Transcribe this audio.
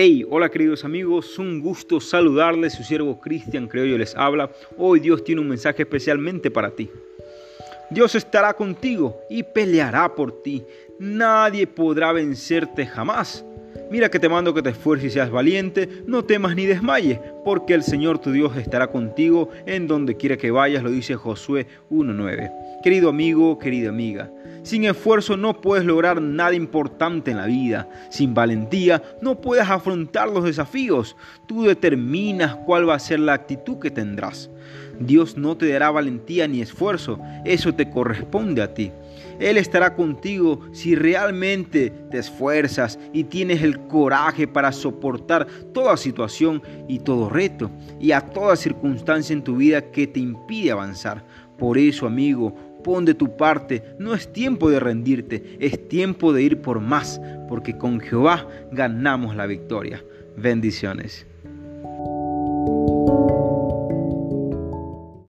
Hey, hola queridos amigos, un gusto saludarles, su siervo Cristian Creollo les habla. Hoy Dios tiene un mensaje especialmente para ti. Dios estará contigo y peleará por ti. Nadie podrá vencerte jamás. Mira que te mando que te esfuerces y seas valiente, no temas ni desmayes, porque el Señor tu Dios estará contigo en donde quiera que vayas, lo dice Josué 1.9. Querido amigo, querida amiga, sin esfuerzo no puedes lograr nada importante en la vida. Sin valentía no puedes afrontar los desafíos. Tú determinas cuál va a ser la actitud que tendrás. Dios no te dará valentía ni esfuerzo, eso te corresponde a ti. Él estará contigo si realmente te esfuerzas y tienes el coraje para soportar toda situación y todo reto y a toda circunstancia en tu vida que te impide avanzar. Por eso, amigo, pon de tu parte, no es tiempo de rendirte, es tiempo de ir por más, porque con Jehová ganamos la victoria. Bendiciones.